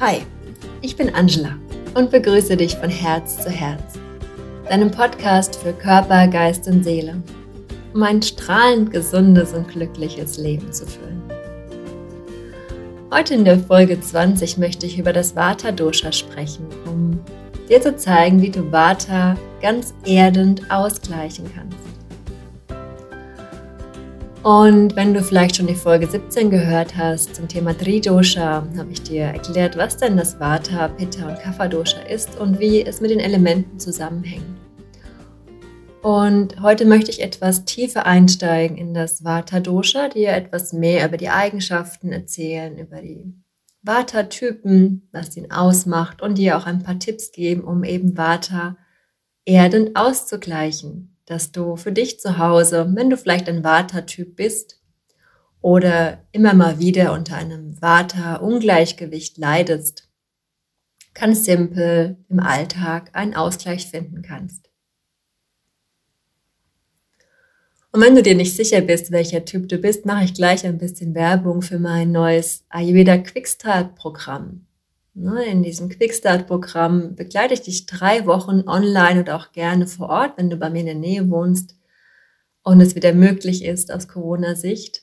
Hi, ich bin Angela und begrüße dich von Herz zu Herz, deinem Podcast für Körper, Geist und Seele, um ein strahlend gesundes und glückliches Leben zu führen. Heute in der Folge 20 möchte ich über das Vata Dosha sprechen, um dir zu zeigen, wie du Vata ganz erdend ausgleichen kannst. Und wenn du vielleicht schon die Folge 17 gehört hast zum Thema Tridosha, habe ich dir erklärt, was denn das Vata, Pitta und Kapha Dosha ist und wie es mit den Elementen zusammenhängt. Und heute möchte ich etwas tiefer einsteigen in das Vata Dosha, dir etwas mehr über die Eigenschaften erzählen, über die Vata-Typen, was ihn ausmacht und dir auch ein paar Tipps geben, um eben Vata erdend auszugleichen dass du für dich zu Hause, wenn du vielleicht ein Vata-Typ bist oder immer mal wieder unter einem Vata-Ungleichgewicht leidest, ganz simpel im Alltag einen Ausgleich finden kannst. Und wenn du dir nicht sicher bist, welcher Typ du bist, mache ich gleich ein bisschen Werbung für mein neues Ayurveda Quickstart Programm. Ne, in diesem Quickstart-Programm begleite ich dich drei Wochen online und auch gerne vor Ort, wenn du bei mir in der Nähe wohnst und es wieder möglich ist aus Corona-Sicht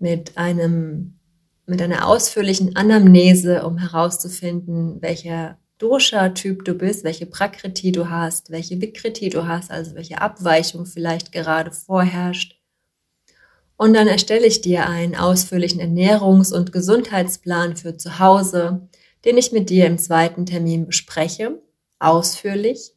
mit einem mit einer ausführlichen Anamnese, um herauszufinden, welcher Dosha-Typ du bist, welche Prakriti du hast, welche Vikriti du hast, also welche Abweichung vielleicht gerade vorherrscht. Und dann erstelle ich dir einen ausführlichen Ernährungs- und Gesundheitsplan für zu Hause, den ich mit dir im zweiten Termin bespreche, ausführlich,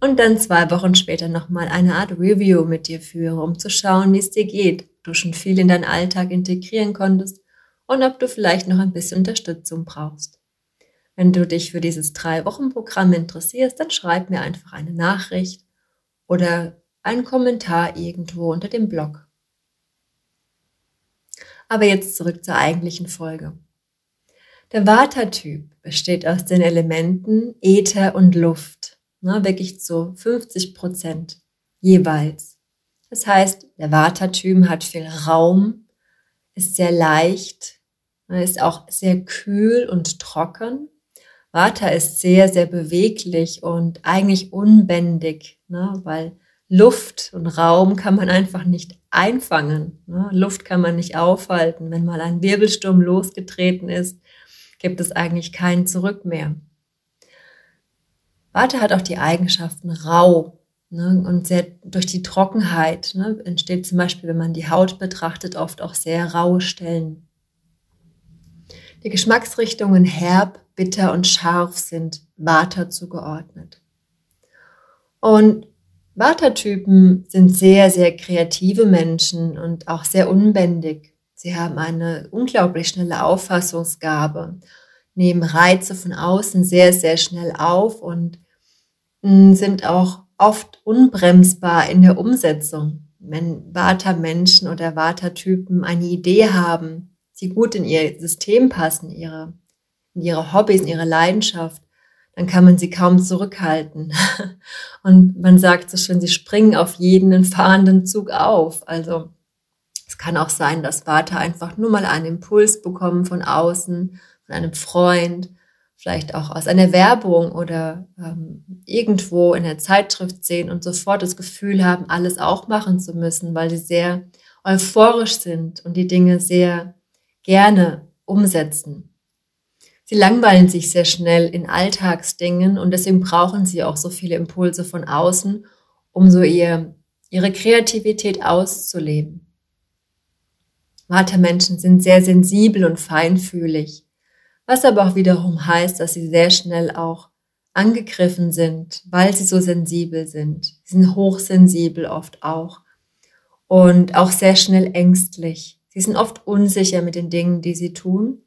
und dann zwei Wochen später nochmal eine Art Review mit dir führe, um zu schauen, wie es dir geht, du schon viel in deinen Alltag integrieren konntest und ob du vielleicht noch ein bisschen Unterstützung brauchst. Wenn du dich für dieses Drei-Wochen-Programm interessierst, dann schreib mir einfach eine Nachricht oder einen Kommentar irgendwo unter dem Blog. Aber jetzt zurück zur eigentlichen Folge. Der Vata-Typ besteht aus den Elementen Äther und Luft, ne, wirklich zu 50 Prozent jeweils. Das heißt, der Vata-Typ hat viel Raum, ist sehr leicht, ne, ist auch sehr kühl und trocken. Vata ist sehr, sehr beweglich und eigentlich unbändig, ne, weil Luft und Raum kann man einfach nicht einfangen. Ne? Luft kann man nicht aufhalten. Wenn mal ein Wirbelsturm losgetreten ist, gibt es eigentlich kein Zurück mehr. Warte hat auch die Eigenschaften rau ne, und sehr durch die Trockenheit ne, entsteht zum Beispiel, wenn man die Haut betrachtet, oft auch sehr raue Stellen. Die Geschmacksrichtungen herb, bitter und scharf sind Vata zugeordnet. Und Vata-Typen sind sehr, sehr kreative Menschen und auch sehr unbändig. Sie haben eine unglaublich schnelle Auffassungsgabe, nehmen Reize von außen sehr, sehr schnell auf und mm, sind auch oft unbremsbar in der Umsetzung. Wenn Vata-Menschen oder Vata-Typen eine Idee haben, die gut in ihr System passen, ihre, in ihre Hobbys, in ihre Leidenschaft, dann kann man sie kaum zurückhalten. Und man sagt so schön, sie springen auf jeden fahrenden Zug auf. Also es kann auch sein, dass Vata einfach nur mal einen Impuls bekommen von außen, von einem Freund, vielleicht auch aus einer Werbung oder ähm, irgendwo in der Zeitschrift sehen und sofort das Gefühl haben, alles auch machen zu müssen, weil sie sehr euphorisch sind und die Dinge sehr gerne umsetzen. Sie langweilen sich sehr schnell in Alltagsdingen und deswegen brauchen sie auch so viele Impulse von außen, um so ihr, ihre Kreativität auszuleben. Vata-Menschen sind sehr sensibel und feinfühlig, was aber auch wiederum heißt, dass sie sehr schnell auch angegriffen sind, weil sie so sensibel sind. Sie sind hochsensibel oft auch und auch sehr schnell ängstlich. Sie sind oft unsicher mit den Dingen, die sie tun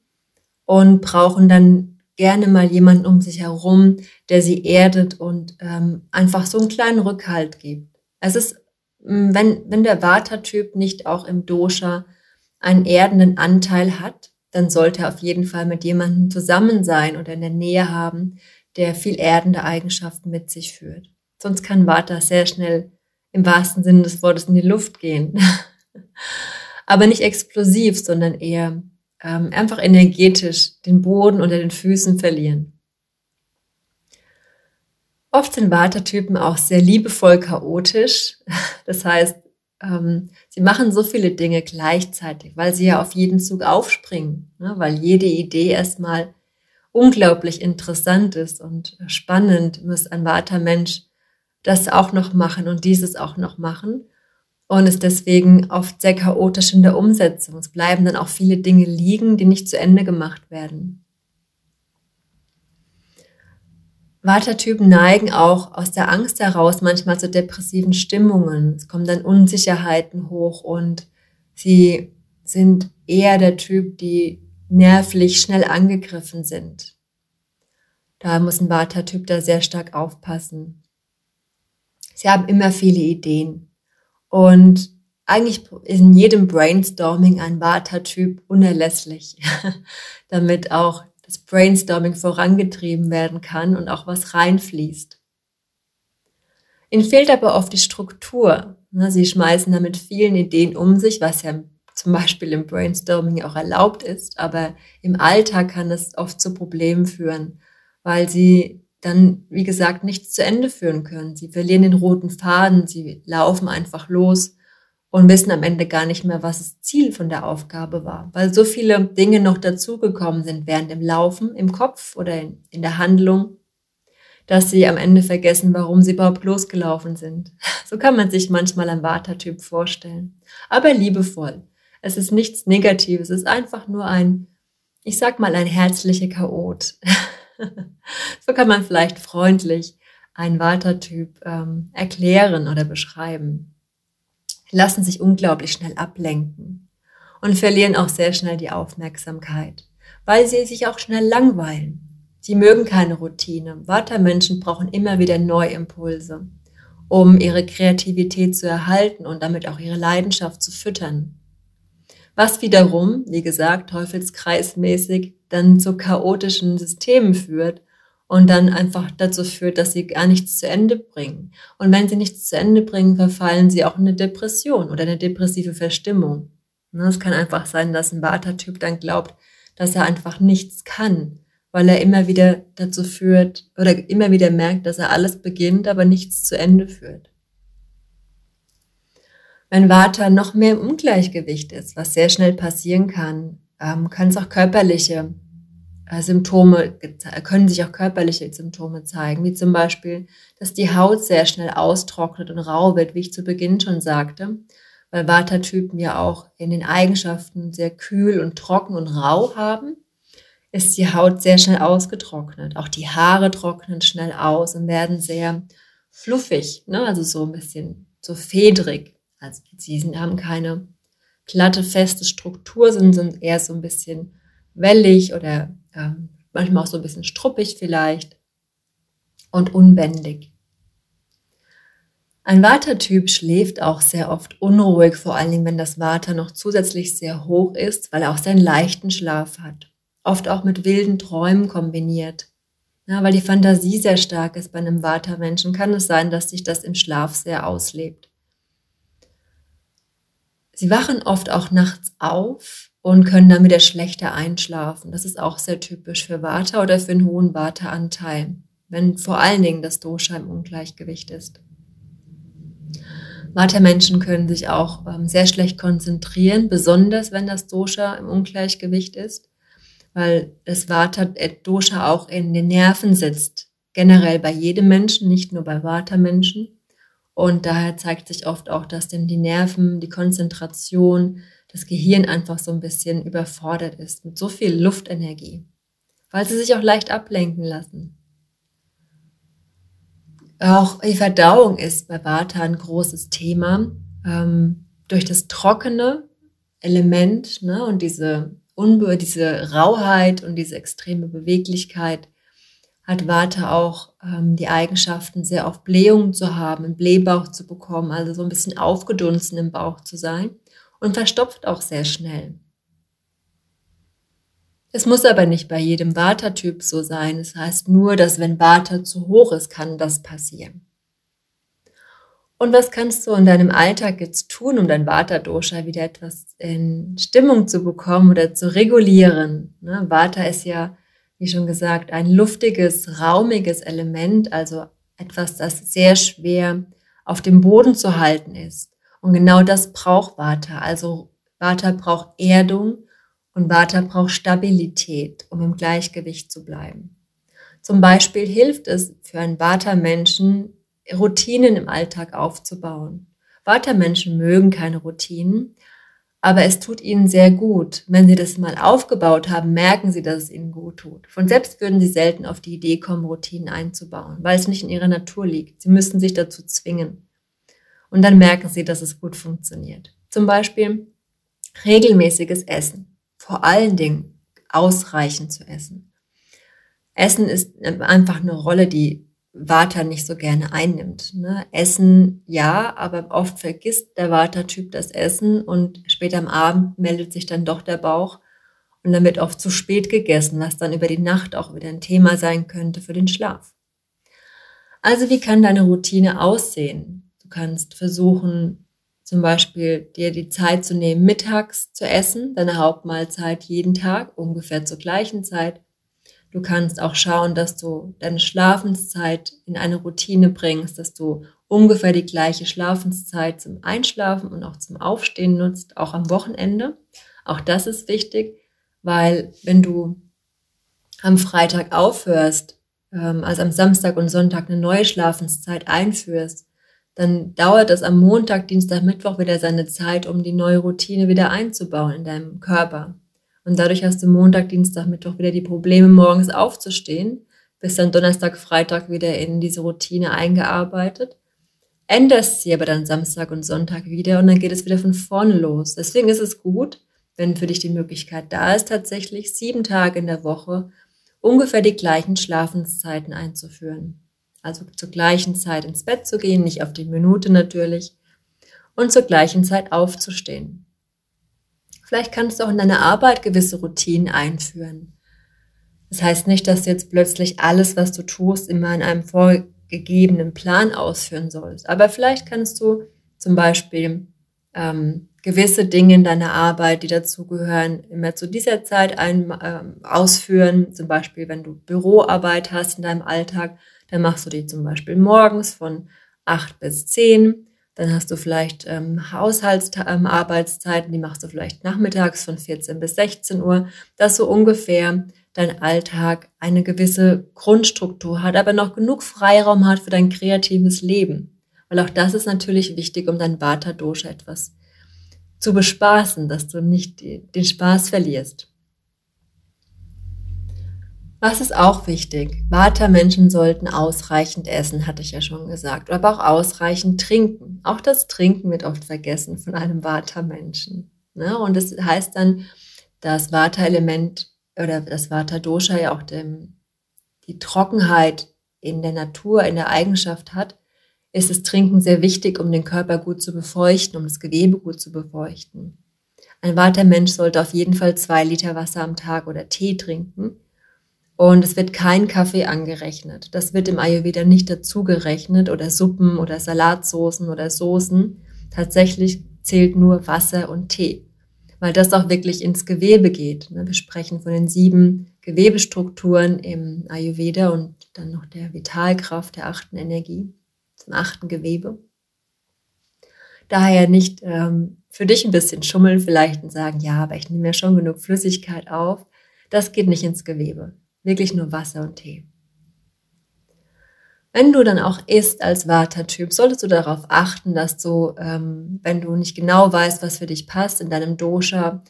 und brauchen dann gerne mal jemanden um sich herum, der sie erdet und ähm, einfach so einen kleinen Rückhalt gibt. Es ist, wenn, wenn der Vata-Typ nicht auch im Dosha einen erdenden Anteil hat, dann sollte er auf jeden Fall mit jemandem zusammen sein oder in der Nähe haben, der viel erdende Eigenschaften mit sich führt. Sonst kann Vata sehr schnell im wahrsten Sinne des Wortes in die Luft gehen. Aber nicht explosiv, sondern eher ähm, einfach energetisch den Boden unter den Füßen verlieren. Oft sind Vata-Typen auch sehr liebevoll chaotisch. Das heißt, ähm, sie machen so viele Dinge gleichzeitig, weil sie ja auf jeden Zug aufspringen, ne? weil jede Idee erstmal unglaublich interessant ist und spannend, muss ein Vata-Mensch das auch noch machen und dieses auch noch machen und ist deswegen oft sehr chaotisch in der Umsetzung. Es bleiben dann auch viele Dinge liegen, die nicht zu Ende gemacht werden. Watertypen neigen auch aus der Angst heraus manchmal zu depressiven Stimmungen. Es kommen dann Unsicherheiten hoch und sie sind eher der Typ, die nervlich schnell angegriffen sind. Da muss ein Vata-Typ da sehr stark aufpassen. Sie haben immer viele Ideen. Und eigentlich ist in jedem Brainstorming ein Vata-Typ unerlässlich, damit auch das Brainstorming vorangetrieben werden kann und auch was reinfließt. Ihnen fehlt aber oft die Struktur. Sie schmeißen damit vielen Ideen um sich, was ja zum Beispiel im Brainstorming auch erlaubt ist, aber im Alltag kann es oft zu Problemen führen, weil sie dann, wie gesagt, nichts zu Ende führen können. Sie verlieren den roten Faden, sie laufen einfach los und wissen am Ende gar nicht mehr, was das Ziel von der Aufgabe war, weil so viele Dinge noch dazugekommen sind während dem Laufen im Kopf oder in, in der Handlung, dass sie am Ende vergessen, warum sie überhaupt losgelaufen sind. So kann man sich manchmal ein Vata-Typ vorstellen, aber liebevoll. Es ist nichts Negatives, es ist einfach nur ein, ich sag mal, ein herzlicher Chaot. so kann man vielleicht freundlich einen Vata-Typ ähm, erklären oder beschreiben lassen sich unglaublich schnell ablenken und verlieren auch sehr schnell die Aufmerksamkeit, weil sie sich auch schnell langweilen. Sie mögen keine Routine. Vata-Menschen brauchen immer wieder Neuimpulse, um ihre Kreativität zu erhalten und damit auch ihre Leidenschaft zu füttern. Was wiederum, wie gesagt, teufelskreismäßig dann zu chaotischen Systemen führt und dann einfach dazu führt, dass sie gar nichts zu Ende bringen. Und wenn sie nichts zu Ende bringen, verfallen sie auch in eine Depression oder eine depressive Verstimmung. Ne, es kann einfach sein, dass ein Vata-Typ dann glaubt, dass er einfach nichts kann, weil er immer wieder dazu führt oder immer wieder merkt, dass er alles beginnt, aber nichts zu Ende führt. Wenn Vata noch mehr im Ungleichgewicht ist, was sehr schnell passieren kann, ähm, kann es auch körperliche Symptome, können sich auch körperliche Symptome zeigen, wie zum Beispiel, dass die Haut sehr schnell austrocknet und rau wird, wie ich zu Beginn schon sagte, weil Vata-Typen ja auch in den Eigenschaften sehr kühl und trocken und rau haben, ist die Haut sehr schnell ausgetrocknet. Auch die Haare trocknen schnell aus und werden sehr fluffig, ne? also so ein bisschen so fedrig. Also sie haben keine glatte, feste Struktur, sondern sind eher so ein bisschen wellig oder ähm, manchmal auch so ein bisschen struppig vielleicht und unbändig. Ein Vata-Typ schläft auch sehr oft unruhig, vor allen Dingen, wenn das Vata noch zusätzlich sehr hoch ist, weil er auch seinen leichten Schlaf hat. Oft auch mit wilden Träumen kombiniert. Ja, weil die Fantasie sehr stark ist bei einem Vata-Menschen, kann es sein, dass sich das im Schlaf sehr auslebt. Sie wachen oft auch nachts auf und können dann wieder schlechter einschlafen. Das ist auch sehr typisch für Vata oder für einen hohen Vata-Anteil, wenn vor allen Dingen das Dosha im Ungleichgewicht ist. Vata-Menschen können sich auch ähm, sehr schlecht konzentrieren, besonders wenn das Dosha im Ungleichgewicht ist, weil das Vata-Dosha auch in den Nerven sitzt. Generell bei jedem Menschen, nicht nur bei Vata-Menschen. Und daher zeigt sich oft auch, dass denn die Nerven, die Konzentration, das Gehirn einfach so ein bisschen überfordert ist mit so viel Luftenergie, weil sie sich auch leicht ablenken lassen. Auch die Verdauung ist bei Vata ein großes Thema. Ähm, durch das trockene Element ne, und diese, Unbe diese Rauheit und diese extreme Beweglichkeit hat Vata auch ähm, die Eigenschaften, sehr oft Blähungen zu haben, einen Blähbauch zu bekommen, also so ein bisschen aufgedunsen im Bauch zu sein und verstopft auch sehr schnell. Es muss aber nicht bei jedem Vata-Typ so sein. Es das heißt nur, dass wenn Vata zu hoch ist, kann das passieren. Und was kannst du in deinem Alltag jetzt tun, um dein Vata-Dosha wieder etwas in Stimmung zu bekommen oder zu regulieren? Ne? Vata ist ja, wie schon gesagt, ein luftiges, raumiges Element, also etwas, das sehr schwer auf dem Boden zu halten ist. Und genau das braucht Vata. Also Vata braucht Erdung und Vata braucht Stabilität, um im Gleichgewicht zu bleiben. Zum Beispiel hilft es für einen Vata-Menschen, Routinen im Alltag aufzubauen. Vata-Menschen mögen keine Routinen, aber es tut ihnen sehr gut. Wenn sie das mal aufgebaut haben, merken sie, dass es ihnen gut tut. Von selbst würden sie selten auf die Idee kommen, Routinen einzubauen, weil es nicht in ihrer Natur liegt. Sie müssen sich dazu zwingen. Und dann merken sie, dass es gut funktioniert. Zum Beispiel regelmäßiges Essen. Vor allen Dingen ausreichend zu essen. Essen ist einfach eine Rolle, die Vata nicht so gerne einnimmt. Ne? Essen ja, aber oft vergisst der Vata-Typ das Essen und später am Abend meldet sich dann doch der Bauch und dann wird oft zu spät gegessen, was dann über die Nacht auch wieder ein Thema sein könnte für den Schlaf. Also wie kann deine Routine aussehen? Kannst versuchen, zum Beispiel dir die Zeit zu nehmen, mittags zu essen, deine Hauptmahlzeit jeden Tag, ungefähr zur gleichen Zeit Du kannst auch schauen, dass du deine Schlafenszeit in eine Routine bringst, dass du ungefähr die gleiche Schlafenszeit zum Einschlafen und auch zum Aufstehen nutzt, auch am Wochenende. Auch das ist wichtig, weil wenn du am Freitag aufhörst, ähm, also am Samstag und Sonntag eine neue Schlafenszeit einführst, dann dauert es am Montag, Dienstag, Mittwoch wieder seine Zeit, um die neue Routine wieder einzubauen in deinem Körper. Und dadurch hast du Montag, Dienstag, Mittwoch wieder die Probleme, morgens aufzustehen, bist dann Donnerstag, Freitag wieder in diese Routine eingearbeitet, änderst sie aber dann Samstag und Sonntag wieder und dann geht es wieder von vorne los. Deswegen ist es gut, wenn für dich die Möglichkeit da ist, tatsächlich sieben Tage in der Woche ungefähr die gleichen Schlafenszeiten einzuführen. Also zur gleichen Zeit ins Bett zu gehen, nicht auf die Minute natürlich, und zur gleichen Zeit aufzustehen. Vielleicht kannst du auch in deiner Arbeit gewisse Routinen einführen. Das heißt nicht, dass du jetzt plötzlich alles, was du tust, immer in einem vorgegebenen Plan ausführen sollst. Aber vielleicht kannst du zum Beispiel ähm, gewisse Dinge in deiner Arbeit, die dazugehören, immer zu dieser Zeit ein, ähm, ausführen. Zum Beispiel, wenn du Büroarbeit hast in deinem Alltag, dann machst du die zum Beispiel morgens von acht bis zehn dann hast du vielleicht ähm, Haushaltsarbeitszeiten, ähm, die machst du vielleicht nachmittags von 14 bis 16 Uhr, dass so ungefähr dein Alltag eine gewisse Grundstruktur hat, aber noch genug Freiraum hat für dein kreatives Leben. Weil auch das ist natürlich wichtig, um dein Vata-Dosha etwas zu bespaßen, dass du nicht den Spaß verlierst. Was ist auch wichtig? Vata-Menschen sollten ausreichend essen, hatte ich ja schon gesagt, aber auch ausreichend trinken. Auch das Trinken wird oft vergessen von einem Vata-Menschen. Ne? Und das heißt dann, das Vata-Element oder das Vata-Dosha ja auch dem, die Trockenheit in der Natur, in der Eigenschaft hat, ist das Trinken sehr wichtig, um den Körper gut zu befeuchten, um das Gewebe gut zu befeuchten. Ein Vata-Mensch sollte auf jeden Fall zwei Liter Wasser am Tag oder Tee trinken und es wird kein Kaffee angerechnet. Das wird im Ayurveda nicht dazugerechnet oder Suppen oder Salatsoßen oder Soßen. Tatsächlich zählt nur Wasser und Tee, weil das auch wirklich ins Gewebe geht. Ne? Wir sprechen von den sieben Gewebestrukturen im Ayurveda und dann noch der Vitalkraft der achten Energie, zum achten Gewebe. Daher nicht ähm, für dich ein bisschen schummeln vielleicht und sagen, ja, aber ich nehme ja schon genug Flüssigkeit auf. Das geht nicht ins Gewebe. Wirklich nur Wasser und Tee. Wenn du dann auch isst als Vata-Typ, solltest du darauf achten, dass du, ähm, wenn du nicht genau weißt, was für dich passt in deinem Dosha,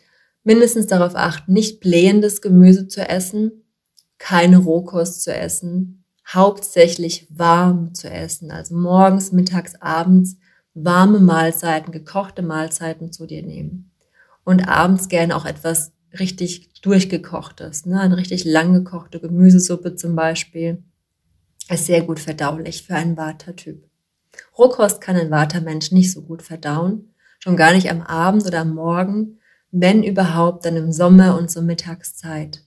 mindestens darauf achten, nicht blähendes Gemüse zu essen, keine Rohkost zu essen, hauptsächlich warm zu essen, also morgens, mittags, abends warme Mahlzeiten, gekochte Mahlzeiten zu dir nehmen. Und abends gerne auch etwas richtig durchgekochtes, ne? eine richtig lang gekochte Gemüsesuppe zum Beispiel, ist sehr gut verdaulich für einen Vata-Typ. Rohkost kann ein Vata-Mensch nicht so gut verdauen, schon gar nicht am Abend oder am Morgen, wenn überhaupt dann im Sommer und zur Mittagszeit,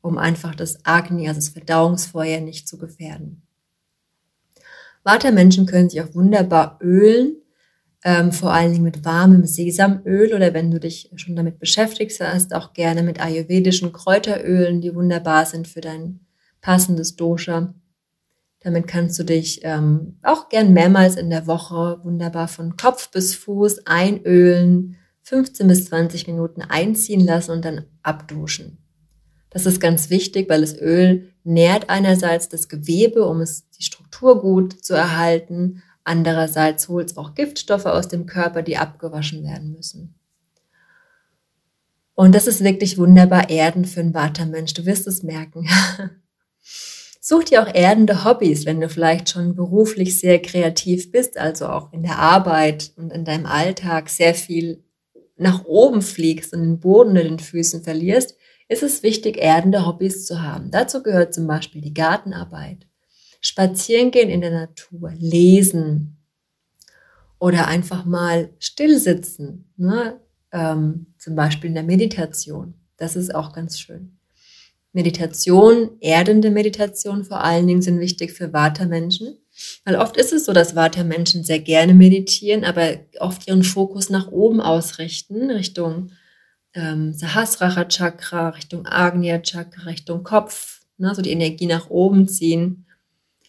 um einfach das Agni, also das Verdauungsfeuer, nicht zu gefährden. Vata-Menschen können sich auch wunderbar ölen, ähm, vor allen Dingen mit warmem Sesamöl oder wenn du dich schon damit beschäftigst, hast auch gerne mit ayurvedischen Kräuterölen, die wunderbar sind für dein passendes Dosha. Damit kannst du dich ähm, auch gern mehrmals in der Woche wunderbar von Kopf bis Fuß einölen, 15 bis 20 Minuten einziehen lassen und dann abduschen. Das ist ganz wichtig, weil das Öl nährt einerseits das Gewebe, um es die Struktur gut zu erhalten. Andererseits holt es auch Giftstoffe aus dem Körper, die abgewaschen werden müssen. Und das ist wirklich wunderbar erdend für einen Vata-Mensch. Du wirst es merken. Such dir auch erdende Hobbys, wenn du vielleicht schon beruflich sehr kreativ bist, also auch in der Arbeit und in deinem Alltag sehr viel nach oben fliegst und den Boden unter den Füßen verlierst, ist es wichtig, erdende Hobbys zu haben. Dazu gehört zum Beispiel die Gartenarbeit, spazieren gehen in der Natur, lesen oder einfach mal still sitzen, ne? ähm, zum Beispiel in der Meditation. Das ist auch ganz schön. Meditation, erdende Meditation vor allen Dingen sind wichtig für Vata-Menschen. Weil oft ist es so, dass Vata-Menschen sehr gerne meditieren, aber oft ihren Fokus nach oben ausrichten, Richtung ähm, Sahasrara Chakra, Richtung Agnya Chakra, Richtung Kopf, ne, so die Energie nach oben ziehen.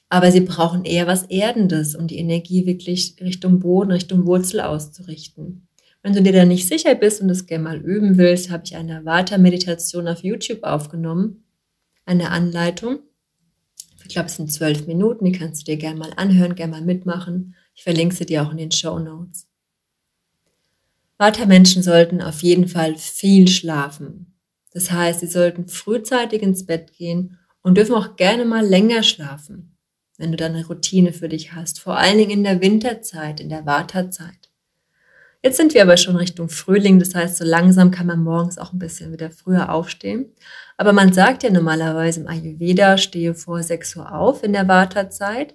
Aber sie brauchen eher was Erdendes, um die Energie wirklich Richtung Boden, Richtung Wurzel auszurichten. Wenn du dir da nicht sicher bist und das gerne mal üben willst, habe ich eine Vata-Meditation auf YouTube aufgenommen, eine Anleitung. Ich glaube, es sind zwölf Minuten, die kannst du dir gerne mal anhören, gerne mal mitmachen. Ich verlinke sie dir auch in den Show Notes. Vata-Menschen sollten auf jeden Fall viel schlafen. Das heißt, sie sollten frühzeitig ins Bett gehen und dürfen auch gerne mal länger schlafen, wenn du da eine Routine für dich hast. Vor allen Dingen in der Winterzeit, in der Vata-Zeit. Jetzt sind wir aber schon Richtung Frühling, das heißt, so langsam kann man morgens auch ein bisschen wieder früher aufstehen. Aber man sagt ja normalerweise im Ayurveda, stehe vor 6 Uhr auf in der Vata-Zeit.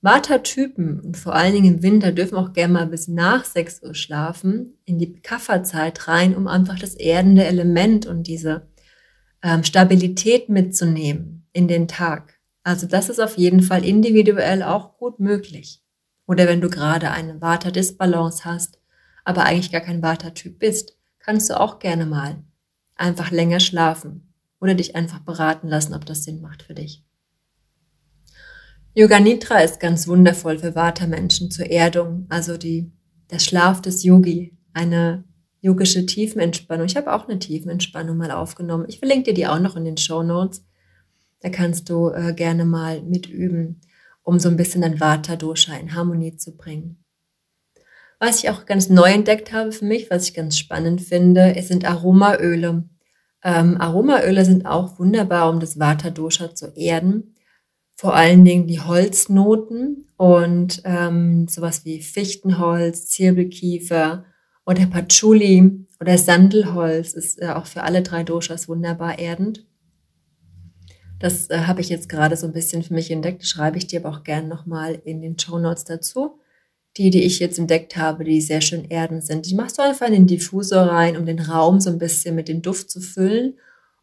Vata-Typen vor allen Dingen im Winter dürfen auch gerne mal bis nach 6 Uhr schlafen, in die Kafferzeit rein, um einfach das erdende Element und diese ähm, Stabilität mitzunehmen in den Tag. Also das ist auf jeden Fall individuell auch gut möglich. Oder wenn du gerade eine Vata-Disbalance hast, aber eigentlich gar kein Vata-Typ bist, kannst du auch gerne mal einfach länger schlafen oder dich einfach beraten lassen, ob das Sinn macht für dich. Yoga Nidra ist ganz wundervoll für Vata-Menschen zur Erdung, also die, der Schlaf des Yogi, eine yogische Tiefenentspannung. Ich habe auch eine Tiefenentspannung mal aufgenommen. Ich verlinke dir die auch noch in den Show Notes. Da kannst du äh, gerne mal mitüben, um so ein bisschen dein Vata-Dosha in Harmonie zu bringen. Was ich auch ganz neu entdeckt habe für mich, was ich ganz spannend finde, es sind Aromaöle. Ähm, Aromaöle sind auch wunderbar, um das Vata-Dosha zu erden. Vor allen Dingen die Holznoten und ähm, sowas wie Fichtenholz, Zirbelkiefer oder Patchouli oder Sandelholz ist äh, auch für alle drei Doshas wunderbar erdend. Das äh, habe ich jetzt gerade so ein bisschen für mich entdeckt, schreibe ich dir aber auch gerne nochmal in den Show Notes dazu die, die ich jetzt entdeckt habe, die sehr schön erdend sind. Die machst du einfach in den Diffusor rein, um den Raum so ein bisschen mit dem Duft zu füllen.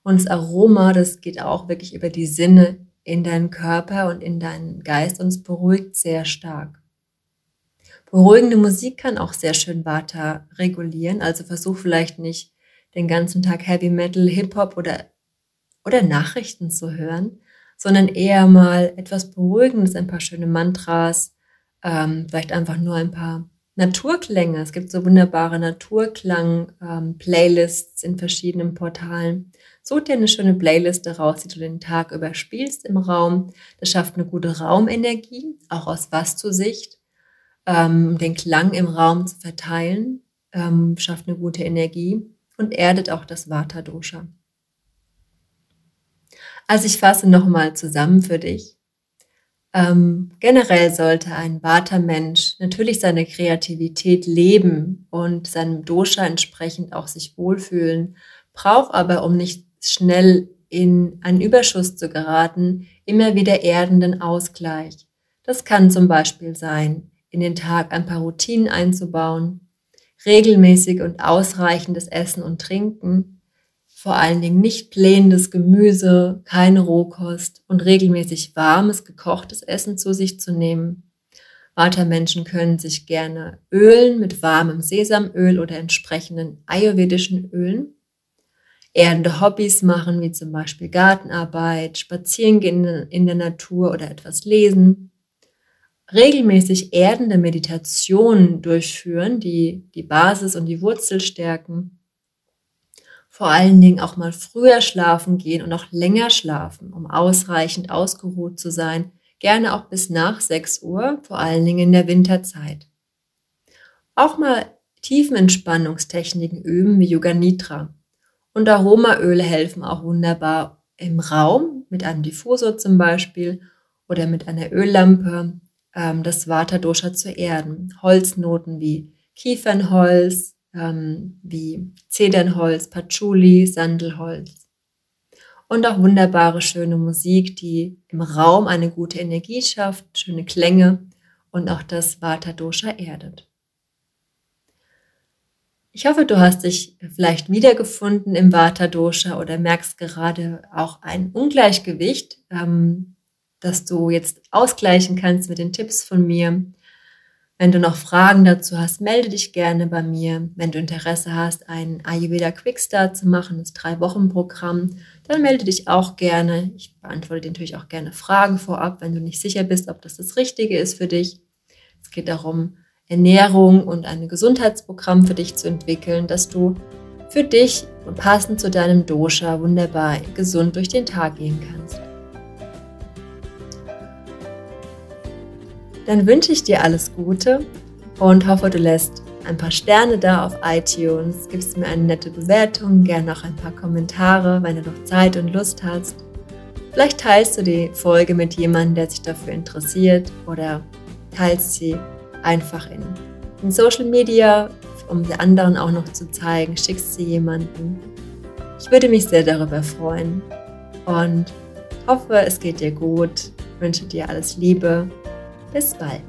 Und das Aroma, das geht auch wirklich über die Sinne in deinen Körper und in deinen Geist und es beruhigt sehr stark. Beruhigende Musik kann auch sehr schön Vata regulieren. Also versuch vielleicht nicht den ganzen Tag Heavy Metal, Hip Hop oder, oder Nachrichten zu hören, sondern eher mal etwas Beruhigendes, ein paar schöne Mantras, ähm, vielleicht einfach nur ein paar Naturklänge. Es gibt so wunderbare Naturklang-Playlists ähm, in verschiedenen Portalen. Such dir eine schöne Playliste raus, die du den Tag über spielst im Raum. Das schafft eine gute Raumenergie, auch aus Vastu-Sicht. Ähm, den Klang im Raum zu verteilen, ähm, schafft eine gute Energie und erdet auch das Vata-Dosha. Also ich fasse nochmal zusammen für dich. Ähm, generell sollte ein Vata-Mensch natürlich seine Kreativität leben und seinem Dosha entsprechend auch sich wohlfühlen, braucht aber, um nicht schnell in einen Überschuss zu geraten, immer wieder erdenden Ausgleich. Das kann zum Beispiel sein, in den Tag ein paar Routinen einzubauen, regelmäßig und ausreichendes Essen und Trinken, vor allen Dingen nicht blähendes Gemüse, keine Rohkost und regelmäßig warmes, gekochtes Essen zu sich zu nehmen. Vata-Menschen können sich gerne ölen mit warmem Sesamöl oder entsprechenden ayurvedischen Ölen. Erdende Hobbys machen, wie zum Beispiel Gartenarbeit, Spazierengehen in der Natur oder etwas lesen. Regelmäßig erdende Meditationen durchführen, die die Basis und die Wurzel stärken. Vor allen Dingen auch mal früher schlafen gehen und auch länger schlafen, um ausreichend ausgeruht zu sein gerne auch bis nach 6 Uhr, vor allen Dingen in der Winterzeit. Auch mal Tiefenentspannungstechniken üben wie Yoga Nidra. Und Aromaöle helfen auch wunderbar im Raum, mit einem Diffusor zum Beispiel oder mit einer Öllampe, ähm, das Vata-Dosha zu erden. Holznoten wie Kiefernholz, ähm, wie Zedernholz, Patchouli, Sandelholz und auch wunderbare, schöne Musik, die im Raum eine gute Energie schafft, schöne Klänge und auch das Vata Dosha erdet. Ich hoffe, du hast dich vielleicht wiedergefunden im Vata Dosha oder merkst gerade auch ein Ungleichgewicht, ähm, das du jetzt ausgleichen kannst mit den Tipps von mir. Wenn du noch Fragen dazu hast, melde dich gerne bei mir. Wenn du Interesse hast, ein Ayurveda Quickstart zu machen, das Drei-Wochen-Programm, dann melde dich auch gerne. Ich beantworte dir natürlich auch gerne Fragen vorab, wenn du nicht sicher bist, ob das das Richtige ist für dich. Es geht darum, Ernährung und ein Gesundheitsprogramm für dich zu entwickeln, dass du für dich und passend zu deinem Dosha wunderbar gesund durch den Tag gehen kannst. dann wünsche ich dir alles Gute und hoffe, du lässt ein paar Sterne da auf iTunes, gibst mir eine nette Bewertung, gerne auch ein paar Kommentare, wenn du noch Zeit und Lust hast. Vielleicht teilst du die Folge mit jemandem, der sich dafür interessiert oder teilst sie einfach in, in Social Media, um die anderen auch noch zu zeigen, schickst sie jemanden. Ich würde mich sehr darüber freuen und hoffe, es geht dir gut, wünsche dir alles Liebe bis bald.